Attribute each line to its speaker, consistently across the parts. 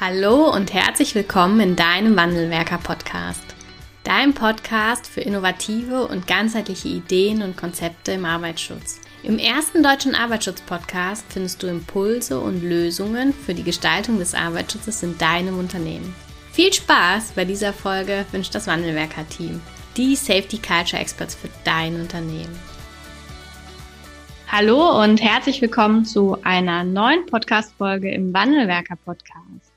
Speaker 1: Hallo und herzlich willkommen in deinem Wandelwerker-Podcast. Dein Podcast für innovative und ganzheitliche Ideen und Konzepte im Arbeitsschutz. Im ersten deutschen Arbeitsschutz-Podcast findest du Impulse und Lösungen für die Gestaltung des Arbeitsschutzes in deinem Unternehmen. Viel Spaß bei dieser Folge wünscht das Wandelwerker-Team, die Safety Culture Experts für dein Unternehmen. Hallo und herzlich willkommen zu einer neuen Podcast-Folge im Wandelwerker-Podcast.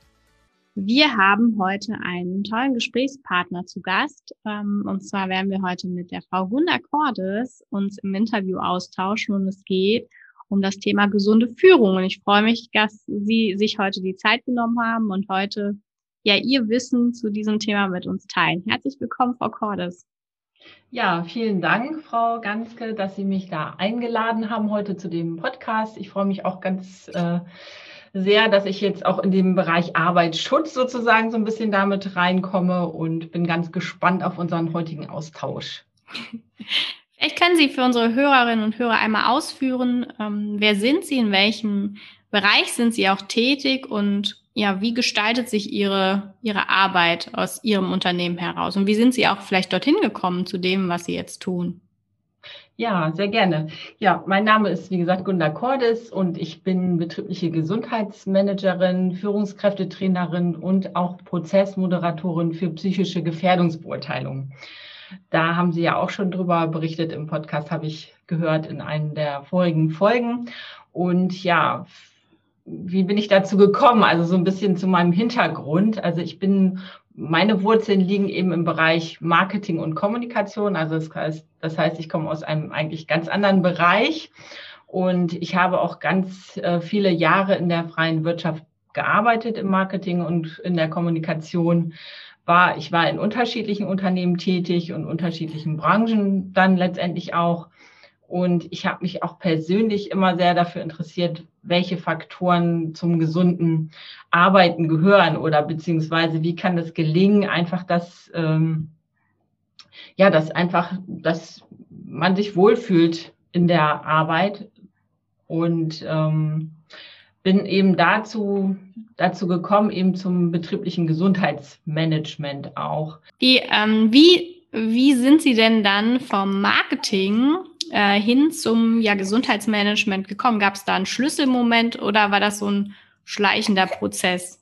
Speaker 1: Wir haben heute einen tollen Gesprächspartner zu Gast. Ähm, und zwar werden wir heute mit der Frau Gunda Cordes uns im Interview austauschen und es geht um das Thema gesunde Führung. Und ich freue mich, dass Sie sich heute die Zeit genommen haben und heute ja Ihr Wissen zu diesem Thema mit uns teilen. Herzlich willkommen, Frau Cordes.
Speaker 2: Ja, vielen Dank, Frau Ganske, dass Sie mich da eingeladen haben heute zu dem Podcast. Ich freue mich auch ganz äh, sehr, dass ich jetzt auch in dem Bereich Arbeitsschutz sozusagen so ein bisschen damit reinkomme und bin ganz gespannt auf unseren heutigen Austausch.
Speaker 1: Vielleicht können Sie für unsere Hörerinnen und Hörer einmal ausführen, ähm, wer sind Sie, in welchem Bereich sind Sie auch tätig und ja, wie gestaltet sich Ihre, Ihre Arbeit aus Ihrem Unternehmen heraus und wie sind Sie auch vielleicht dorthin gekommen zu dem, was Sie jetzt tun?
Speaker 2: Ja, sehr gerne. Ja, mein Name ist, wie gesagt, Gunda Cordes und ich bin betriebliche Gesundheitsmanagerin, Führungskräftetrainerin und auch Prozessmoderatorin für psychische Gefährdungsbeurteilung. Da haben Sie ja auch schon drüber berichtet im Podcast, habe ich gehört in einem der vorigen Folgen. Und ja, wie bin ich dazu gekommen? Also so ein bisschen zu meinem Hintergrund. Also ich bin meine Wurzeln liegen eben im Bereich Marketing und Kommunikation. Also das heißt, das heißt, ich komme aus einem eigentlich ganz anderen Bereich und ich habe auch ganz äh, viele Jahre in der freien Wirtschaft gearbeitet im Marketing und in der Kommunikation. War, ich war in unterschiedlichen Unternehmen tätig und unterschiedlichen Branchen dann letztendlich auch. Und ich habe mich auch persönlich immer sehr dafür interessiert, welche Faktoren zum gesunden Arbeiten gehören oder beziehungsweise wie kann es gelingen, einfach dass, ähm, ja, dass einfach, dass man sich wohlfühlt in der Arbeit und ähm, bin eben dazu, dazu gekommen, eben zum betrieblichen Gesundheitsmanagement auch.
Speaker 1: Wie, ähm, wie, wie sind Sie denn dann vom Marketing äh, hin zum ja, Gesundheitsmanagement gekommen? Gab es da einen Schlüsselmoment oder war das so ein schleichender Prozess?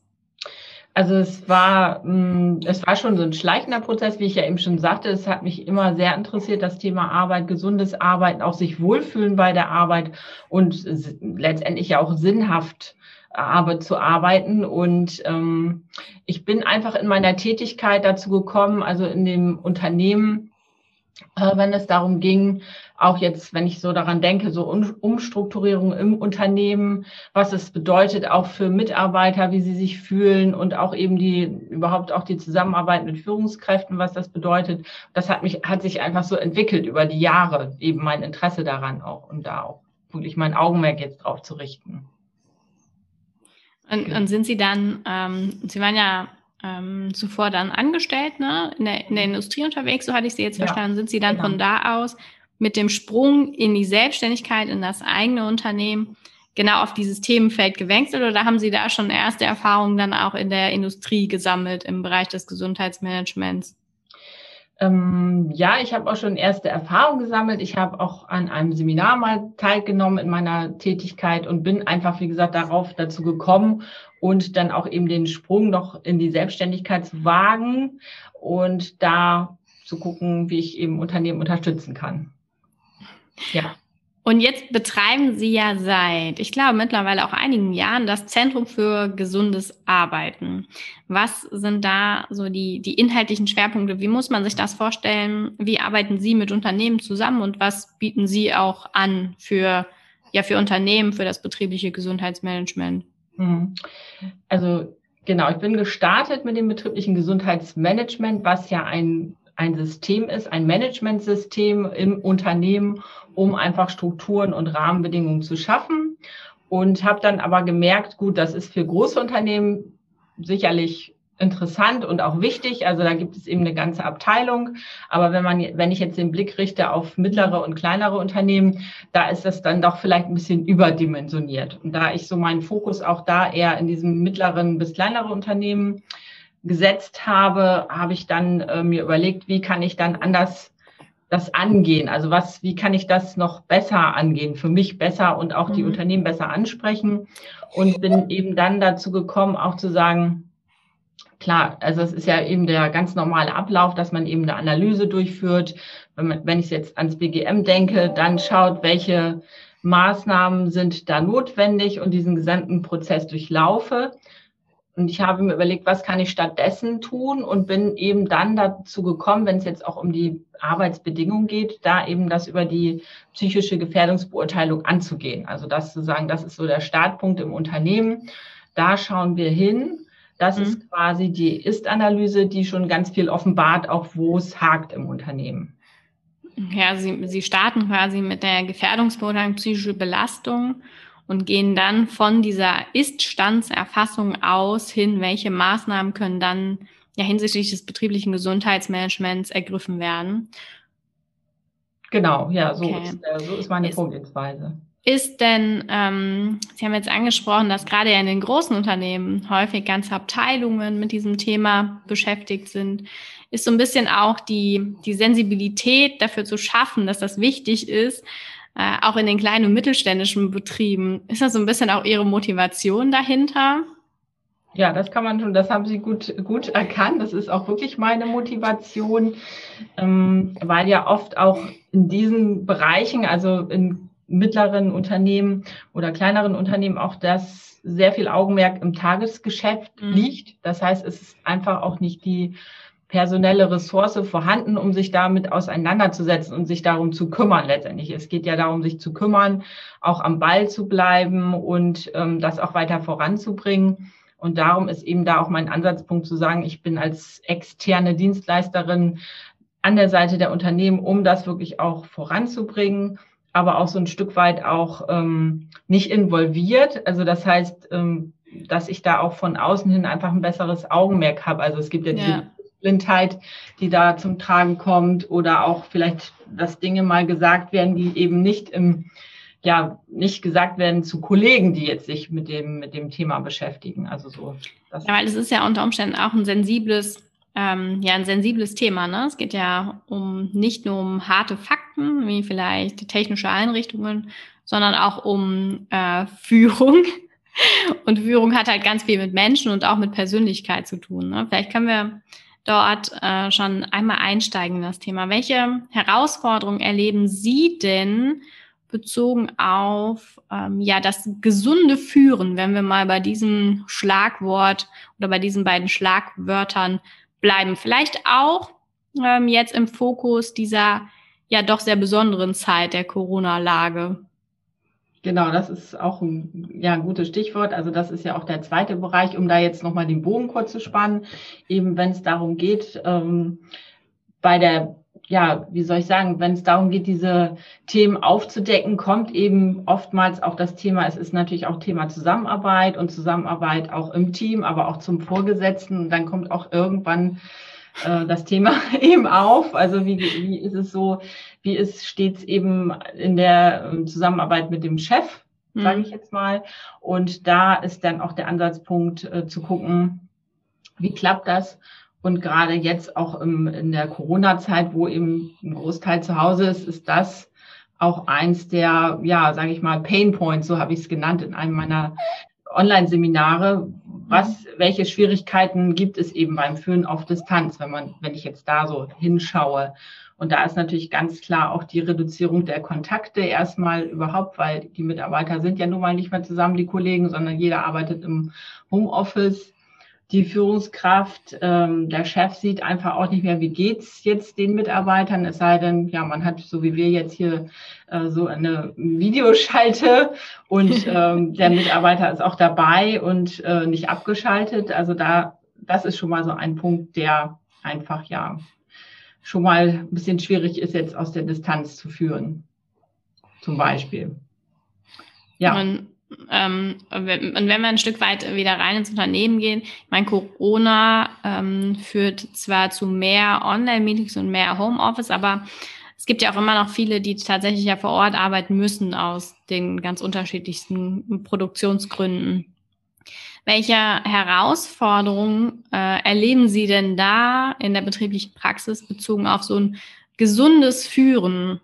Speaker 2: Also es war, mh, mm, es war schon so ein schleichender Prozess, wie ich ja eben schon sagte. Es hat mich immer sehr interessiert, das Thema Arbeit, gesundes Arbeiten, auch sich wohlfühlen bei der Arbeit und letztendlich ja auch sinnhaft Arbeit zu arbeiten. Und ähm, ich bin einfach in meiner Tätigkeit dazu gekommen, also in dem Unternehmen, äh, wenn es darum ging, auch jetzt, wenn ich so daran denke, so Umstrukturierung im Unternehmen, was es bedeutet auch für Mitarbeiter, wie sie sich fühlen und auch eben die, überhaupt auch die Zusammenarbeit mit Führungskräften, was das bedeutet. Das hat mich, hat sich einfach so entwickelt über die Jahre, eben mein Interesse daran auch und da auch wirklich mein Augenmerk jetzt drauf zu richten.
Speaker 1: Und, und sind Sie dann, ähm, Sie waren ja ähm, zuvor dann angestellt, ne, in der, in der Industrie unterwegs, so hatte ich Sie jetzt ja, verstanden. Sind Sie dann genau. von da aus mit dem Sprung in die Selbstständigkeit, in das eigene Unternehmen genau auf dieses Themenfeld gewechselt oder haben Sie da schon erste Erfahrungen dann auch in der Industrie gesammelt im Bereich des Gesundheitsmanagements?
Speaker 2: Ähm, ja, ich habe auch schon erste Erfahrungen gesammelt. Ich habe auch an einem Seminar mal teilgenommen in meiner Tätigkeit und bin einfach, wie gesagt, darauf dazu gekommen und dann auch eben den Sprung noch in die Selbstständigkeit zu wagen und da zu gucken, wie ich eben Unternehmen unterstützen kann.
Speaker 1: Ja. Und jetzt betreiben Sie ja seit, ich glaube, mittlerweile auch einigen Jahren das Zentrum für gesundes Arbeiten. Was sind da so die, die inhaltlichen Schwerpunkte? Wie muss man sich das vorstellen? Wie arbeiten Sie mit Unternehmen zusammen und was bieten Sie auch an für, ja, für Unternehmen, für das betriebliche Gesundheitsmanagement?
Speaker 2: Mhm. Also, genau, ich bin gestartet mit dem betrieblichen Gesundheitsmanagement, was ja ein ein System ist, ein Managementsystem im Unternehmen, um einfach Strukturen und Rahmenbedingungen zu schaffen. Und habe dann aber gemerkt, gut, das ist für große Unternehmen sicherlich interessant und auch wichtig. Also da gibt es eben eine ganze Abteilung. Aber wenn man, wenn ich jetzt den Blick richte auf mittlere und kleinere Unternehmen, da ist das dann doch vielleicht ein bisschen überdimensioniert. Und da ich so meinen Fokus auch da eher in diesem mittleren bis kleinere Unternehmen gesetzt habe, habe ich dann äh, mir überlegt, wie kann ich dann anders das angehen? Also was, wie kann ich das noch besser angehen, für mich besser und auch die mhm. Unternehmen besser ansprechen? Und bin eben dann dazu gekommen, auch zu sagen, klar, also es ist ja eben der ganz normale Ablauf, dass man eben eine Analyse durchführt. Wenn, man, wenn ich jetzt ans BGM denke, dann schaut, welche Maßnahmen sind da notwendig und diesen gesamten Prozess durchlaufe. Und ich habe mir überlegt, was kann ich stattdessen tun und bin eben dann dazu gekommen, wenn es jetzt auch um die Arbeitsbedingungen geht, da eben das über die psychische Gefährdungsbeurteilung anzugehen. Also das zu sagen, das ist so der Startpunkt im Unternehmen. Da schauen wir hin. Das mhm. ist quasi die Ist-Analyse, die schon ganz viel offenbart, auch wo es hakt im Unternehmen.
Speaker 1: Ja, Sie, Sie starten quasi mit der Gefährdungsbeurteilung psychische Belastung und gehen dann von dieser Ist-Standserfassung aus hin, welche Maßnahmen können dann ja hinsichtlich des betrieblichen Gesundheitsmanagements ergriffen werden.
Speaker 2: Genau, ja, so, okay. ist, äh, so ist meine ist, Vorgehensweise.
Speaker 1: Ist denn, ähm, Sie haben jetzt angesprochen, dass gerade ja in den großen Unternehmen häufig ganze Abteilungen mit diesem Thema beschäftigt sind. Ist so ein bisschen auch die, die Sensibilität dafür zu schaffen, dass das wichtig ist, äh, auch in den kleinen und mittelständischen Betrieben. Ist das so ein bisschen auch Ihre Motivation dahinter?
Speaker 2: Ja, das kann man schon, das haben Sie gut, gut erkannt. Das ist auch wirklich meine Motivation, ähm, weil ja oft auch in diesen Bereichen, also in mittleren Unternehmen oder kleineren Unternehmen auch das sehr viel Augenmerk im Tagesgeschäft mhm. liegt. Das heißt, es ist einfach auch nicht die personelle Ressource vorhanden, um sich damit auseinanderzusetzen und sich darum zu kümmern letztendlich. Es geht ja darum, sich zu kümmern, auch am Ball zu bleiben und ähm, das auch weiter voranzubringen. Und darum ist eben da auch mein Ansatzpunkt zu sagen, ich bin als externe Dienstleisterin an der Seite der Unternehmen, um das wirklich auch voranzubringen, aber auch so ein Stück weit auch ähm, nicht involviert. Also das heißt, ähm, dass ich da auch von außen hin einfach ein besseres Augenmerk habe. Also es gibt ja, ja. diese Blindheit, die da zum Tragen kommt oder auch vielleicht, dass Dinge mal gesagt werden, die eben nicht im ja nicht gesagt werden zu Kollegen, die jetzt sich mit dem mit dem Thema beschäftigen. Also so.
Speaker 1: ja, weil es ist ja unter Umständen auch ein sensibles ähm, ja ein sensibles Thema. Ne? Es geht ja um nicht nur um harte Fakten wie vielleicht technische Einrichtungen, sondern auch um äh, Führung. Und Führung hat halt ganz viel mit Menschen und auch mit Persönlichkeit zu tun. Ne? Vielleicht können wir dort äh, schon einmal einsteigen in das Thema. Welche Herausforderungen erleben Sie denn bezogen auf ähm, ja das gesunde Führen, wenn wir mal bei diesem Schlagwort oder bei diesen beiden Schlagwörtern bleiben? Vielleicht auch ähm, jetzt im Fokus dieser ja doch sehr besonderen Zeit der Corona-Lage.
Speaker 2: Genau, das ist auch ein, ja, ein gutes Stichwort. Also das ist ja auch der zweite Bereich, um da jetzt nochmal den Bogen kurz zu spannen. Eben wenn es darum geht, ähm, bei der, ja, wie soll ich sagen, wenn es darum geht, diese Themen aufzudecken, kommt eben oftmals auch das Thema, es ist natürlich auch Thema Zusammenarbeit und Zusammenarbeit auch im Team, aber auch zum Vorgesetzten. Und dann kommt auch irgendwann äh, das Thema eben auf. Also wie, wie ist es so, wie ist stets eben in der ähm, Zusammenarbeit mit dem Chef, sage mhm. ich jetzt mal. Und da ist dann auch der Ansatzpunkt äh, zu gucken, wie klappt das? Und gerade jetzt auch im, in der Corona-Zeit, wo eben ein Großteil zu Hause ist, ist das auch eins der, ja, sage ich mal, Pain Points, so habe ich es genannt in einem meiner Online-Seminare. Was, welche Schwierigkeiten gibt es eben beim Führen auf Distanz, wenn man, wenn ich jetzt da so hinschaue? Und da ist natürlich ganz klar auch die Reduzierung der Kontakte erstmal überhaupt, weil die Mitarbeiter sind ja nun mal nicht mehr zusammen, die Kollegen, sondern jeder arbeitet im Homeoffice. Die Führungskraft, ähm, der Chef sieht einfach auch nicht mehr, wie geht's jetzt den Mitarbeitern, es sei denn, ja, man hat, so wie wir jetzt hier, äh, so eine Videoschalte und ähm, der Mitarbeiter ist auch dabei und äh, nicht abgeschaltet. Also da, das ist schon mal so ein Punkt, der einfach ja schon mal ein bisschen schwierig ist, jetzt aus der Distanz zu führen. Zum Beispiel.
Speaker 1: Ja. Man, Ähm, und wenn wir ein Stück weit wieder rein ins Unternehmen gehen, ich meine, Corona ähm, führt zwar zu mehr Online-Meetings und mehr Homeoffice, aber es gibt ja auch immer noch viele, die tatsächlich ja vor Ort arbeiten müssen aus den ganz unterschiedlichsten Produktionsgründen. Welche Herausforderungen äh, erleben Sie denn da in der betrieblichen Praxis bezogen auf so ein gesundes Führen?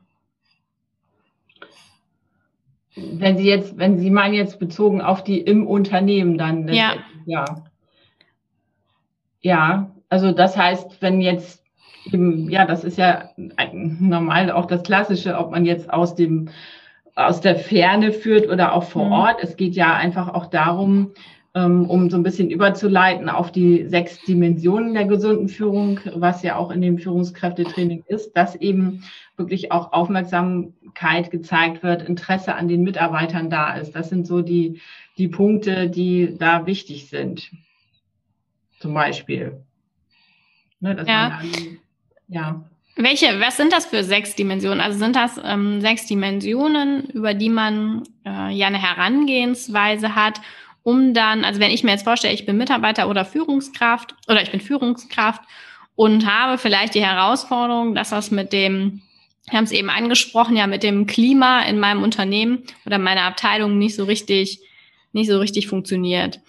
Speaker 2: Wenn Sie jetzt, wenn Sie meinen jetzt bezogen auf die im Unternehmen dann,
Speaker 1: ja.
Speaker 2: ja. Ja, also das heißt, wenn jetzt eben, ja, das ist ja normal auch das Klassische, ob man jetzt aus dem aus der Ferne führt oder auch vor mhm. Ort. Es geht ja einfach auch darum, um so ein bisschen überzuleiten auf die sechs Dimensionen der gesunden Führung, was ja auch in dem Führungskräftetraining ist, dass eben wirklich auch Aufmerksamkeit gezeigt wird, Interesse an den Mitarbeitern da ist. Das sind so die, die Punkte, die da wichtig sind. Zum Beispiel.
Speaker 1: Ne, ja. Dann, ja. Welche, was sind das für sechs Dimensionen? Also sind das ähm, sechs Dimensionen, über die man äh, ja eine Herangehensweise hat um dann, also wenn ich mir jetzt vorstelle, ich bin Mitarbeiter oder Führungskraft oder ich bin Führungskraft und habe vielleicht die Herausforderung, dass das mit dem, wir haben es eben angesprochen, ja, mit dem Klima in meinem Unternehmen oder meiner Abteilung nicht so richtig, nicht so richtig funktioniert.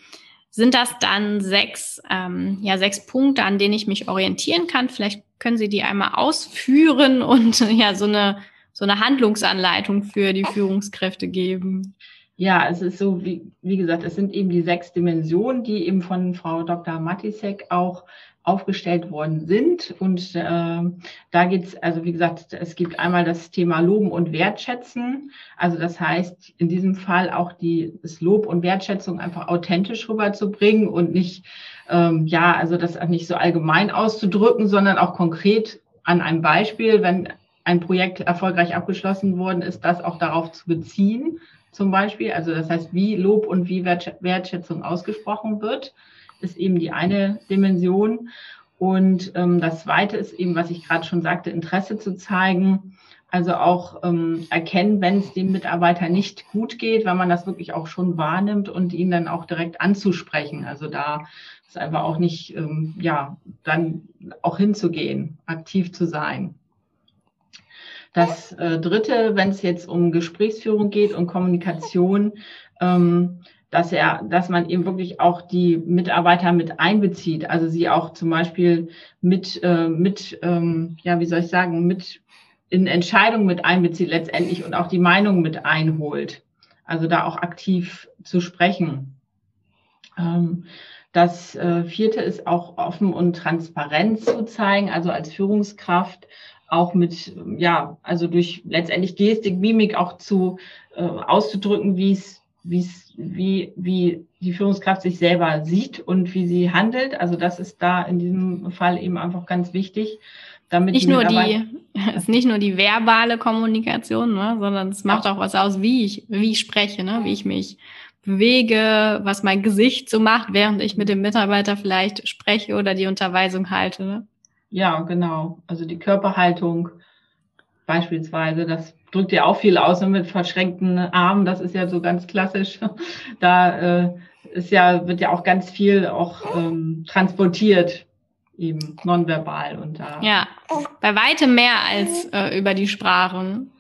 Speaker 1: Sind das dann sechs, ähm, ja, sechs Punkte, an denen ich mich orientieren kann? Vielleicht können Sie die einmal ausführen und ja, so eine, so eine Handlungsanleitung für die Führungskräfte geben.
Speaker 2: Ja, es ist so, wie, wie gesagt, es sind eben die sechs Dimensionen, die eben von Frau Dr. Matisek auch aufgestellt worden sind. Und äh, da geht's, also wie gesagt, es gibt einmal das Thema Loben und Wertschätzen. Also das heißt, in diesem Fall auch die, das Lob und Wertschätzung einfach authentisch rüberzubringen und nicht, ähm, ja, also das nicht so allgemein auszudrücken, sondern auch konkret an einem Beispiel, wenn ein Projekt erfolgreich abgeschlossen worden ist, das auch darauf zu beziehen zum Beispiel. Also das heißt, wie Lob und wie Wertschätzung ausgesprochen wird, ist eben die eine Dimension. Und ähm, das zweite ist eben, was ich gerade schon sagte, Interesse zu zeigen. Also auch ähm, erkennen, wenn es dem Mitarbeiter nicht gut geht, weil man das wirklich auch schon wahrnimmt und ihn dann auch direkt anzusprechen. Also da ist einfach auch nicht, ähm, ja, dann auch hinzugehen, aktiv zu sein. Das äh, Dritte, wenn es jetzt um Gesprächsführung geht und Kommunikation, ähm, dass er, dass man eben wirklich auch die Mitarbeiter mit einbezieht, also sie auch zum Beispiel mit, äh, mit, ähm, ja, wie soll ich sagen, mit in Entscheidungen mit einbezieht letztendlich und auch die Meinung mit einholt. Also da auch aktiv zu sprechen. Ähm, das äh, vierte ist auch offen und transparent zu zeigen, also als Führungskraft auch mit, ja, also durch letztendlich Gestik, Mimik auch zu äh, auszudrücken, wie es, wie es, wie, wie die Führungskraft sich selber sieht und wie sie handelt. Also das ist da in diesem Fall eben einfach ganz wichtig.
Speaker 1: Damit nicht die nur die, ist nicht nur die verbale Kommunikation, ne, sondern es macht auch was aus, wie ich, wie ich spreche, ne, wie ich mich bewege, was mein Gesicht so macht, während ich mit dem Mitarbeiter vielleicht spreche oder die Unterweisung halte. Ne?
Speaker 2: Ja, genau. Also die Körperhaltung beispielsweise, das drückt ja auch viel aus mit verschränkten Armen. Das ist ja so ganz klassisch. Da äh, ist ja, wird ja auch ganz viel auch ähm, transportiert, eben nonverbal und da.
Speaker 1: Ja, bei weitem mehr als äh, über die Sprachen.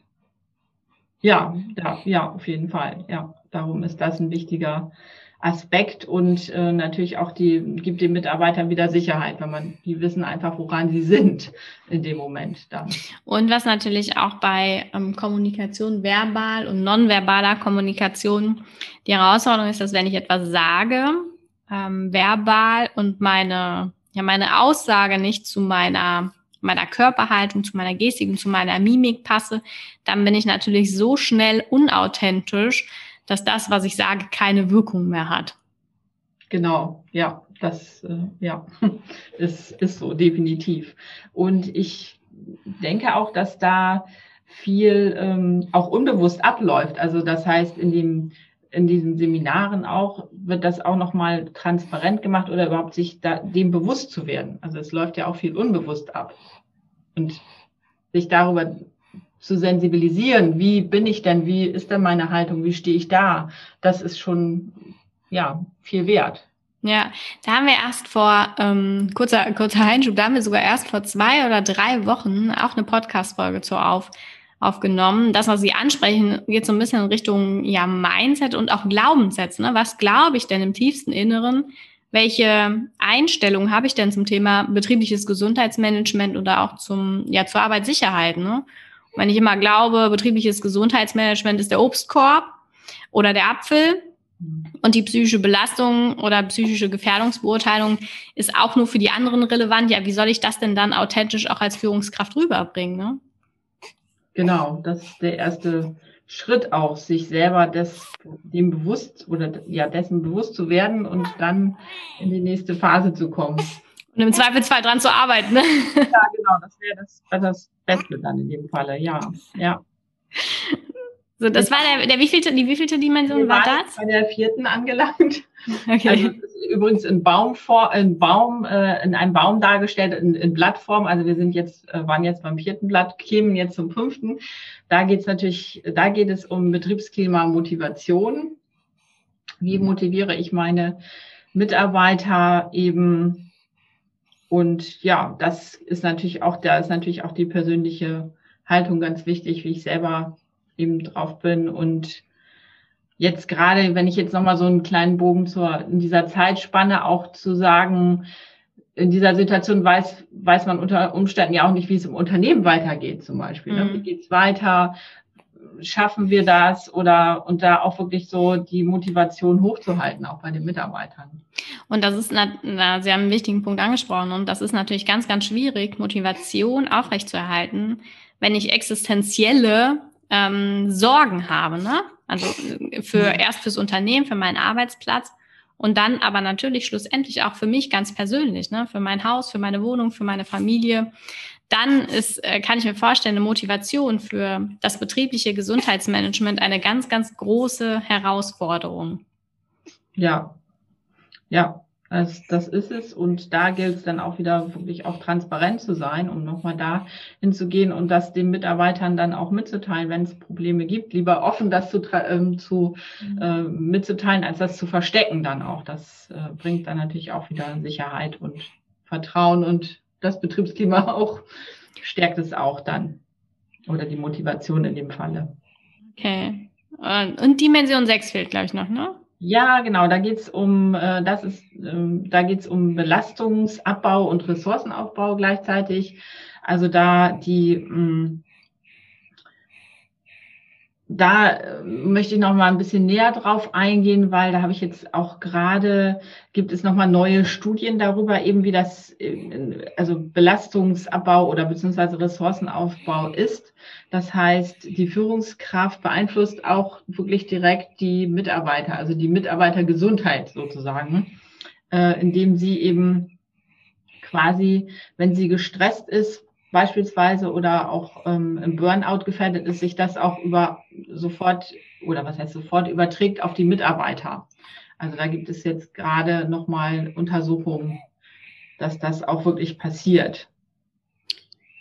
Speaker 2: Ja, ja, ja, auf jeden Fall. Ja, darum ist das ein wichtiger Aspekt und äh, natürlich auch die gibt den Mitarbeitern wieder Sicherheit, wenn man die wissen einfach, woran sie sind in dem Moment dann.
Speaker 1: Und was natürlich auch bei ähm, Kommunikation verbal und nonverbaler Kommunikation die Herausforderung ist, dass wenn ich etwas sage, ähm, verbal und meine ja meine Aussage nicht zu meiner meiner Körperhaltung, zu meiner Gestik und zu meiner Mimik passe, dann bin ich natürlich so schnell unauthentisch, dass das, was ich sage, keine Wirkung mehr hat.
Speaker 2: Genau, ja, das äh, ja, ist, ist so definitiv. Und ich denke auch, dass da viel ähm, auch unbewusst abläuft. Also das heißt, in dem in diesen Seminaren auch wird das auch nochmal transparent gemacht oder überhaupt sich da, dem bewusst zu werden. Also es läuft ja auch viel unbewusst ab. Und sich darüber zu sensibilisieren. Wie bin ich denn? Wie ist denn meine Haltung? Wie stehe ich da? Das ist schon, ja, viel wert.
Speaker 1: Ja, da haben wir erst vor, ähm, kurzer, kurzer Einschub, da haben wir sogar erst vor zwei oder drei Wochen auch eine Podcast-Folge zu auf, aufgenommen. Das, was Sie ansprechen, geht so ein bisschen in Richtung ja, Mindset und auch Glaubenssätze. Ne? Was glaube ich denn im tiefsten Inneren? Welche Einstellung habe ich denn zum Thema betriebliches Gesundheitsmanagement oder auch zum, ja, zur Arbeitssicherheit? Ne? Wenn ich immer glaube, betriebliches Gesundheitsmanagement ist der Obstkorb oder der Apfel, und die psychische Belastung oder psychische Gefährdungsbeurteilung ist auch nur für die anderen relevant. Ja, wie soll ich das denn dann authentisch auch als Führungskraft rüberbringen? Ne?
Speaker 2: Genau, das ist der erste Schritt auch, sich selber des, dem bewusst oder ja, dessen bewusst zu werden und dann in die nächste Phase zu kommen.
Speaker 1: Und im Zweifelsfall dran zu arbeiten. Ne?
Speaker 2: Ja, genau, das wäre das, das Beste dann in dem Falle, ja. ja.
Speaker 1: So, das war der, der wievielte, die wievielte Dimension war das?
Speaker 2: Bei der vierten angelangt. Okay. Also übrigens in Baumform, in Baum, äh, in einem Baum dargestellt, in, in Blattform. Also wir sind jetzt, äh, waren jetzt beim vierten Blatt, kämen jetzt zum fünften. Da geht es natürlich, da geht es um Betriebsklima, Motivation. Wie motiviere ich meine Mitarbeiter eben? Und ja, das ist natürlich auch, da ist natürlich auch die persönliche Haltung ganz wichtig, wie ich selber eben drauf bin und jetzt gerade, wenn ich jetzt nochmal so einen kleinen Bogen zur, in dieser Zeitspanne auch zu sagen, in dieser Situation weiß, weiß man unter Umständen ja auch nicht, wie es im Unternehmen weitergeht, zum Beispiel. Ne? Mhm. Wie geht's weiter? Schaffen wir das? Oder, und da auch wirklich so die Motivation hochzuhalten, auch bei den Mitarbeitern.
Speaker 1: Und das ist, na, na, Sie haben einen wichtigen Punkt angesprochen. Und das ist natürlich ganz, ganz schwierig, Motivation aufrechtzuerhalten, wenn ich existenzielle ähm, Sorgen habe, ne? Also äh, für erst fürs Unternehmen, für meinen Arbeitsplatz und dann aber natürlich schlussendlich auch für mich ganz persönlich, ne? Für mein Haus, für meine Wohnung, für meine Familie. Dann ist, äh, kann ich mir vorstellen, eine Motivation für das betriebliche Gesundheitsmanagement eine ganz, ganz große Herausforderung.
Speaker 2: Ja, ja, das, das ist es. Und da gilt es dann auch wieder wirklich auch transparent zu sein, um nochmal da hinzugehen und das den Mitarbeitern dann auch mitzuteilen, wenn es Probleme gibt. Lieber offen das zu, ähm, zu mhm. äh, mitzuteilen, als das zu verstecken dann auch. Das äh, bringt dann natürlich auch wieder Sicherheit und Vertrauen und das Betriebsklima auch stärkt es auch dann. Oder die Motivation in dem Falle.
Speaker 1: Okay. Und Dimension 6 fehlt, glaube ich, noch, ne?
Speaker 2: Ja, genau, da geht's um, äh, das ist, ähm, da geht's um Belastungsabbau und Ressourcenaufbau gleichzeitig. Also da die mh, mm, da äh, möchte ich noch mal ein bisschen näher drauf eingehen, weil da habe ich jetzt auch gerade, gibt es noch mal neue Studien darüber, eben wie das, äh, also Belastungsabbau oder beziehungsweise Ressourcenaufbau ist. Das heißt, die Führungskraft beeinflusst auch wirklich direkt die Mitarbeiter, also die Mitarbeitergesundheit sozusagen, äh, indem sie eben quasi, wenn sie gestresst ist, beispielsweise oder auch ähm, im Burnout gefährdet ist, sich das auch über sofort oder was heißt sofort überträgt auf die Mitarbeiter. Also da gibt es jetzt gerade nochmal Untersuchungen, dass das auch wirklich passiert.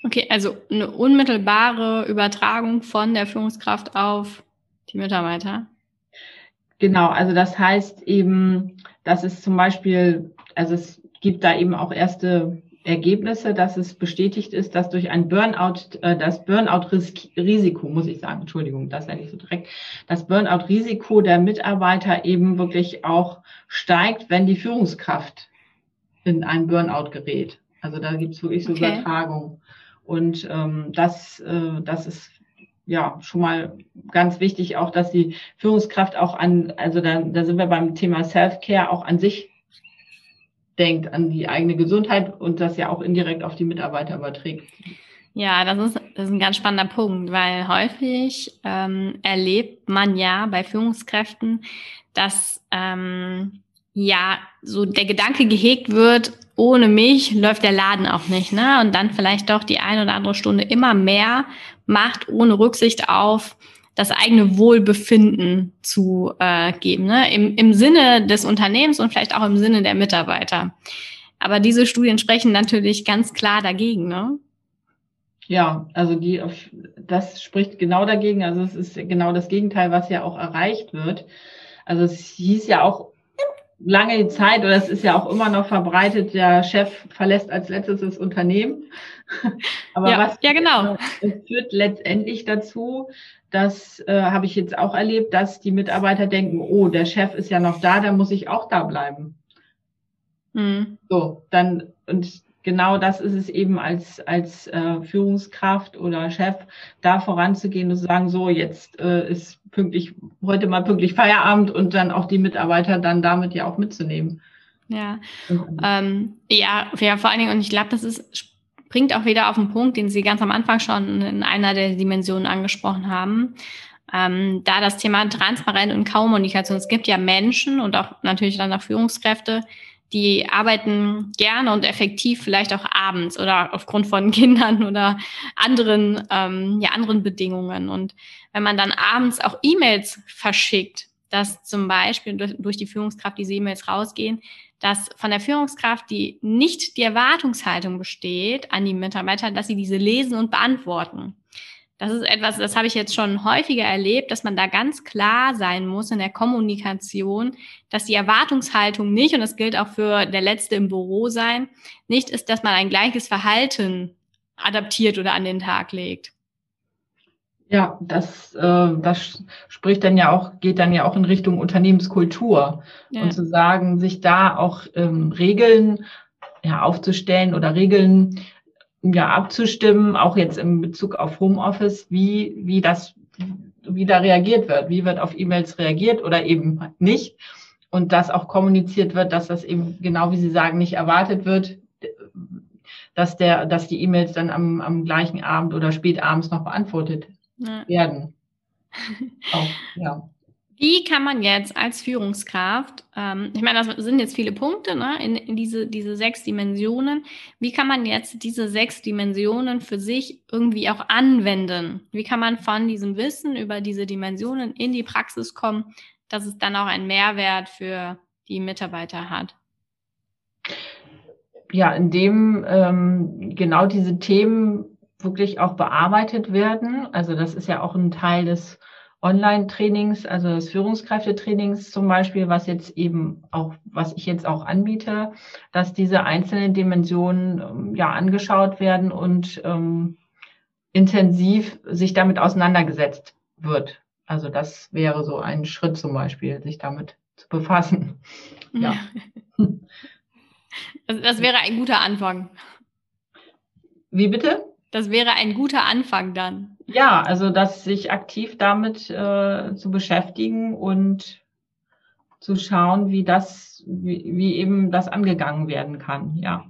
Speaker 1: Okay, also eine unmittelbare Übertragung von der Führungskraft auf die Mitarbeiter.
Speaker 2: Genau, also das heißt eben, dass es zum Beispiel, also es gibt da eben auch erste Ergebnisse, dass es bestätigt ist, dass durch ein Burnout, äh, das Burnout-Risiko, muss ich sagen, Entschuldigung, das ist ja nicht so direkt, das Burnout-Risiko der Mitarbeiter eben wirklich auch steigt, wenn die Führungskraft in einen Burnout gerät. Also da gibt es wirklich so okay. Übertragung. Und ähm, das, äh, das ist ja schon mal ganz wichtig, auch dass die Führungskraft auch an, also da, da sind wir beim Thema Self-Care auch an sich denkt, an die eigene Gesundheit und das ja auch indirekt auf die Mitarbeiter überträgt.
Speaker 1: Ja, das ist, das ist ein ganz spannender Punkt, weil häufig ähm, erlebt man ja bei Führungskräften, dass ähm, ja so der Gedanke gehegt wird, ohne mich läuft der Laden auch nicht, ne? Und dann vielleicht doch die eine oder andere Stunde immer mehr macht, ohne Rücksicht auf das eigene Wohlbefinden zu äh, geben, ne? Im, im Sinne des Unternehmens und vielleicht auch im Sinne der Mitarbeiter. Aber diese Studien sprechen natürlich ganz klar dagegen, ne?
Speaker 2: Ja, also die, das spricht genau dagegen. Also es ist genau das Gegenteil, was ja auch erreicht wird. Also es hieß ja auch lange Zeit, oder es ist ja auch immer noch verbreitet, der Chef verlässt als letztes das Unternehmen.
Speaker 1: Aber ja, was ja, genau.
Speaker 2: führt letztendlich dazu, das äh, habe ich jetzt auch erlebt, dass die Mitarbeiter denken, oh, der Chef ist ja noch da, dann muss ich auch da bleiben. Mhm. So, dann, und genau das ist es eben als, als äh, Führungskraft oder Chef, da voranzugehen und zu sagen, so, jetzt äh, ist pünktlich, heute mal pünktlich Feierabend und dann auch die Mitarbeiter dann damit ja auch mitzunehmen.
Speaker 1: Ja, ähm, ja, ja, vor allen Dingen, und ich glaube, das ist, bringt auch wieder auf den Punkt, den Sie ganz am Anfang schon in einer der Dimensionen angesprochen haben. Ähm, da das Thema Transparenz und Kommunikation, es gibt ja Menschen und auch natürlich dann auch Führungskräfte, die arbeiten gerne und effektiv vielleicht auch abends oder aufgrund von Kindern oder anderen, ähm, ja, anderen Bedingungen. Und wenn man dann abends auch E-Mails verschickt, dass zum Beispiel durch, die Führungskraft diese E-Mails rausgehen, dass von der Führungskraft die nicht die Erwartungshaltung besteht an die Mitarbeiter, dass sie diese lesen und beantworten. Das ist etwas, das habe ich jetzt schon häufiger erlebt, dass man da ganz klar sein muss in der Kommunikation, dass die Erwartungshaltung nicht, und das gilt auch für der Letzte im Büro sein, nicht ist, dass man ein gleiches Verhalten adaptiert oder an den Tag legt.
Speaker 2: Ja, das, äh, das spricht dann ja auch, geht dann ja auch in Richtung Unternehmenskultur. Ja. Und zu sagen, sich da auch ähm, Regeln ja, aufzustellen oder Regeln ja, abzustimmen, auch jetzt in Bezug auf Homeoffice, wie, wie das, wie da reagiert wird, wie wird auf E-Mails reagiert oder eben nicht. Und dass auch kommuniziert wird, dass das eben genau wie Sie sagen, nicht erwartet wird, dass der, dass die E-Mails dann am, am gleichen Abend oder spätabends noch beantwortet ja. werden.
Speaker 1: Auch, ja. Wie kann man jetzt als Führungskraft, ähm, ich meine, das sind jetzt viele Punkte ne, in, in diese, diese sechs Dimensionen, wie kann man jetzt diese sechs Dimensionen für sich irgendwie auch anwenden? Wie kann man von diesem Wissen über diese Dimensionen in die Praxis kommen, dass es dann auch einen Mehrwert für die Mitarbeiter hat?
Speaker 2: Ja, indem ähm, genau diese Themen wirklich auch bearbeitet werden. Also das ist ja auch ein Teil des Online-Trainings, also des Führungskräftetrainings zum Beispiel, was jetzt eben auch, was ich jetzt auch anbiete, dass diese einzelnen Dimensionen ähm, ja angeschaut werden und ähm, intensiv sich damit auseinandergesetzt wird. Also das wäre so ein Schritt zum Beispiel, sich damit zu befassen. Ja.
Speaker 1: Das, das wäre ein guter Anfang.
Speaker 2: Wie bitte?
Speaker 1: Das wäre ein guter Anfang dann.
Speaker 2: Ja, also dass sich aktiv damit äh, zu beschäftigen und zu schauen, wie das, wie, wie eben das angegangen werden kann, ja.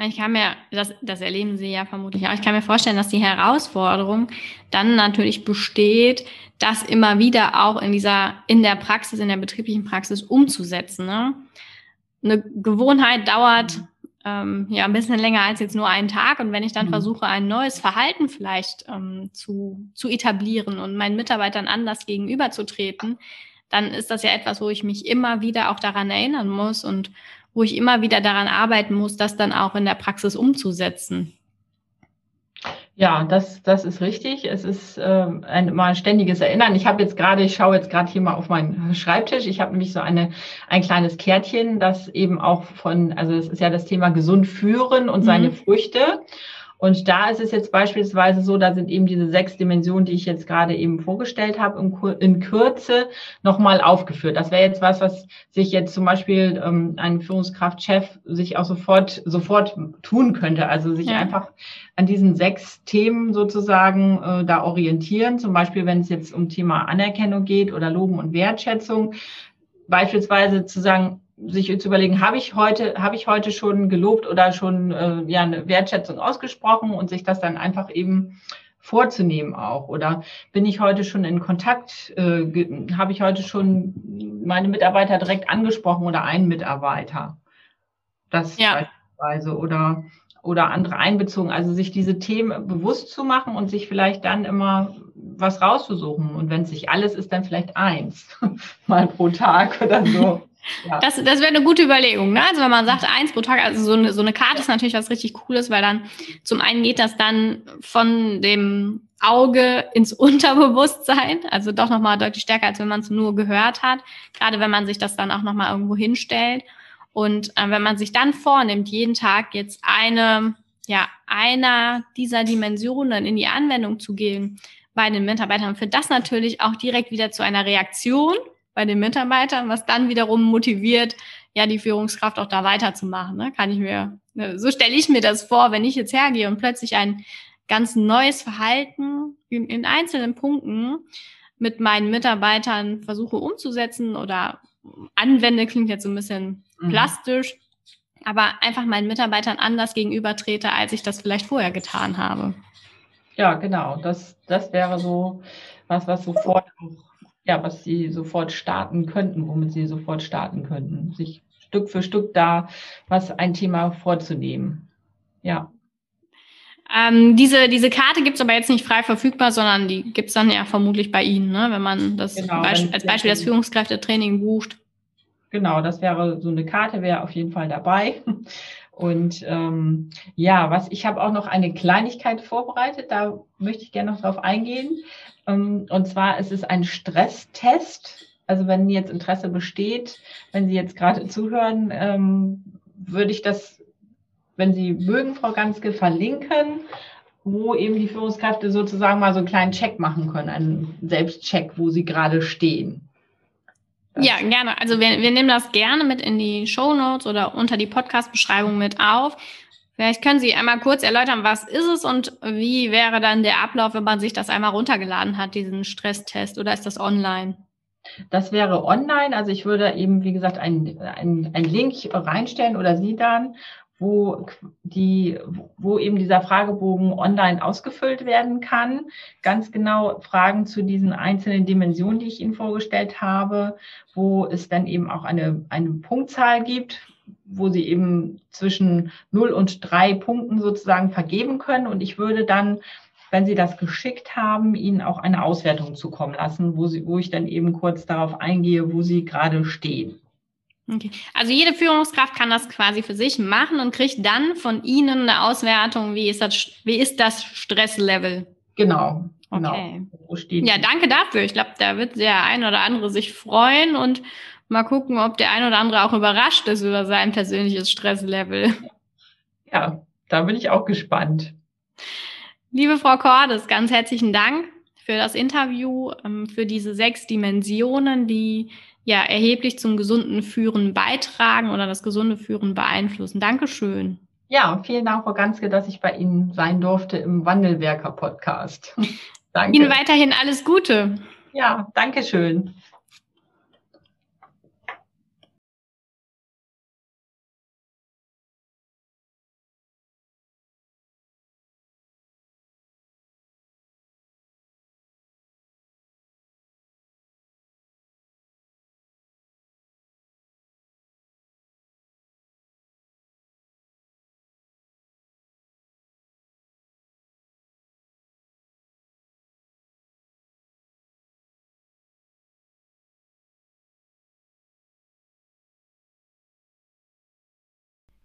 Speaker 1: Ich kann mir, das, das erleben Sie ja vermutlich auch, ich kann mir vorstellen, dass die Herausforderung dann natürlich besteht, das immer wieder auch in dieser, in der Praxis, in der betrieblichen Praxis umzusetzen. Ne? Eine Gewohnheit dauert ähm, ja ein bisschen länger als jetzt nur einen Tag. Und wenn ich dann mhm. versuche, ein neues Verhalten vielleicht ähm, zu, zu etablieren und meinen Mitarbeitern anders gegenüberzutreten, dann ist das ja etwas, wo ich mich immer wieder auch daran erinnern muss und wo ich immer wieder daran arbeiten muss, das dann auch in der Praxis umzusetzen.
Speaker 2: Ja, das, das ist richtig. Es ist ähm, ein immer ständiges Erinnern. Ich habe jetzt gerade, ich schaue jetzt gerade hier mal auf meinen Schreibtisch. Ich habe nämlich so eine ein kleines Kärtchen, das eben auch von, also es ist ja das Thema gesund führen und seine mhm. Früchte. Und da ist es jetzt beispielsweise so, da sind eben diese sechs Dimensionen, die ich jetzt gerade eben vorgestellt habe, in, Kürze nochmal aufgeführt. Das wäre jetzt was, was sich jetzt zum Beispiel ähm, ein Führungskraftchef sich auch sofort, sofort tun könnte. Also sich ja. einfach an diesen sechs Themen sozusagen äh, da orientieren. Zum Beispiel, wenn es jetzt um Thema Anerkennung geht oder Loben und Wertschätzung. Beispielsweise zu sagen, sich zu überlegen, habe ich heute, habe ich heute schon gelobt oder schon äh, ja eine Wertschätzung ausgesprochen und sich das dann einfach eben vorzunehmen auch. Oder bin ich heute schon in Kontakt, äh, habe ich heute schon meine Mitarbeiter direkt angesprochen oder einen Mitarbeiter? Das ja. beispielsweise oder oder andere einbezogen. Also sich diese Themen bewusst zu machen und sich vielleicht dann immer was rauszusuchen. Und wenn es nicht alles ist, dann vielleicht eins mal pro Tag oder so.
Speaker 1: Ja. Das, das wäre eine gute Überlegung, ne? Also wenn man sagt, eins pro Tag, also so eine, so eine Karte ist natürlich was richtig Cooles, weil dann zum einen geht das dann von dem Auge ins Unterbewusstsein, also doch nochmal deutlich stärker, als wenn man es nur gehört hat, gerade wenn man sich das dann auch nochmal irgendwo hinstellt. Und äh, wenn man sich dann vornimmt, jeden Tag jetzt eine, ja, einer dieser Dimensionen in die Anwendung zu gehen bei den Mitarbeitern, führt das natürlich auch direkt wieder zu einer Reaktion bei den Mitarbeitern, was dann wiederum motiviert, ja, die Führungskraft auch da weiterzumachen. Ne? Kann ich mir, ne? so stelle ich mir das vor, wenn ich jetzt hergehe und plötzlich ein ganz neues Verhalten in, in einzelnen Punkten mit meinen Mitarbeitern versuche umzusetzen oder anwende, klingt jetzt so ein bisschen mhm. plastisch, aber einfach meinen Mitarbeitern anders gegenüber trete, als ich das vielleicht vorher getan habe.
Speaker 2: Ja, genau. Das, das wäre so was, was sofort auch ja, was sie sofort starten könnten, womit sie sofort starten könnten, sich Stück für Stück da was ein Thema vorzunehmen. Ja.
Speaker 1: Ähm, diese, diese Karte gibt es aber jetzt nicht frei verfügbar, sondern die gibt es dann ja vermutlich bei Ihnen, ne? wenn man das genau, Beisp als Beispiel das Führungskräftetraining bucht.
Speaker 2: Genau, das wäre so eine Karte, wäre auf jeden Fall dabei. Und ähm, ja, was ich habe auch noch eine Kleinigkeit vorbereitet, da möchte ich gerne noch drauf eingehen. Ähm, und zwar ist es ein Stresstest. Also wenn jetzt Interesse besteht, wenn Sie jetzt gerade zuhören, ähm, würde ich das, wenn Sie mögen, Frau Ganske, verlinken, wo eben die Führungskräfte sozusagen mal so einen kleinen Check machen können, einen Selbstcheck, wo sie gerade stehen.
Speaker 1: Ja, gerne. Also wir, wir nehmen das gerne mit in die Show Notes oder unter die Podcast-Beschreibung mit auf. Vielleicht können Sie einmal kurz erläutern, was ist es und wie wäre dann der Ablauf, wenn man sich das einmal runtergeladen hat, diesen Stresstest, oder ist das online?
Speaker 2: Das wäre online. Also ich würde eben, wie gesagt, einen ein Link reinstellen oder Sie dann, wo die, wo eben dieser Fragebogen online ausgefüllt werden kann. Ganz genau Fragen zu diesen einzelnen Dimensionen, die ich Ihnen vorgestellt habe, wo es dann eben auch eine, eine Punktzahl gibt, wo sie eben zwischen 0 und 3 Punkten sozusagen vergeben können. Und ich würde dann, wenn Sie das geschickt haben, Ihnen auch eine Auswertung zukommen lassen, wo, sie, wo ich dann eben kurz darauf eingehe, wo Sie gerade stehen.
Speaker 1: Okay. Also jede Führungskraft kann das quasi für sich machen und kriegt dann von Ihnen eine Auswertung, wie ist das, wie ist das Stresslevel?
Speaker 2: Genau.
Speaker 1: genau. Okay. Ja, danke dafür. Ich glaube, da wird der ein oder andere sich freuen und Mal gucken, ob der ein oder andere auch überrascht ist über sein persönliches Stresslevel.
Speaker 2: Ja, da bin ich auch gespannt.
Speaker 1: Liebe Frau Cordes, ganz herzlichen Dank für das Interview, ähm, für diese sechs Dimensionen, die ja erheblich zum gesunden Führen beitragen oder das gesunde Führen beeinflussen. Dankeschön.
Speaker 2: Ja, vielen Dank, Frau Ganske, dass ich bei Ihnen sein durfte im Wandelwerker-Podcast.
Speaker 1: Danke. Ihnen weiterhin alles Gute.
Speaker 2: Ja, danke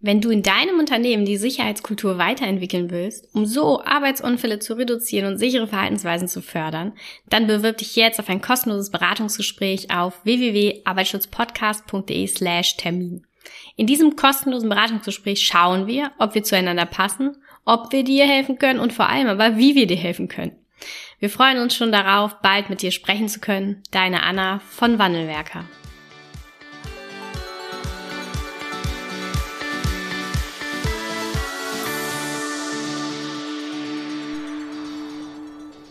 Speaker 1: Wenn du in deinem Unternehmen die Sicherheitskultur weiterentwickeln willst, um so Arbeitsunfälle zu reduzieren und sichere Verhaltensweisen zu fördern, dann bewirb dich jetzt auf ein kostenloses Beratungsgespräch auf www.arbeitsschutzpodcast.de slash Termin. In diesem kostenlosen Beratungsgespräch schauen wir, ob wir zueinander passen, ob wir dir helfen können und vor allem aber, wie wir dir helfen können. Wir freuen uns schon darauf, bald mit dir sprechen zu können. Deine Anna von Wandelwerker.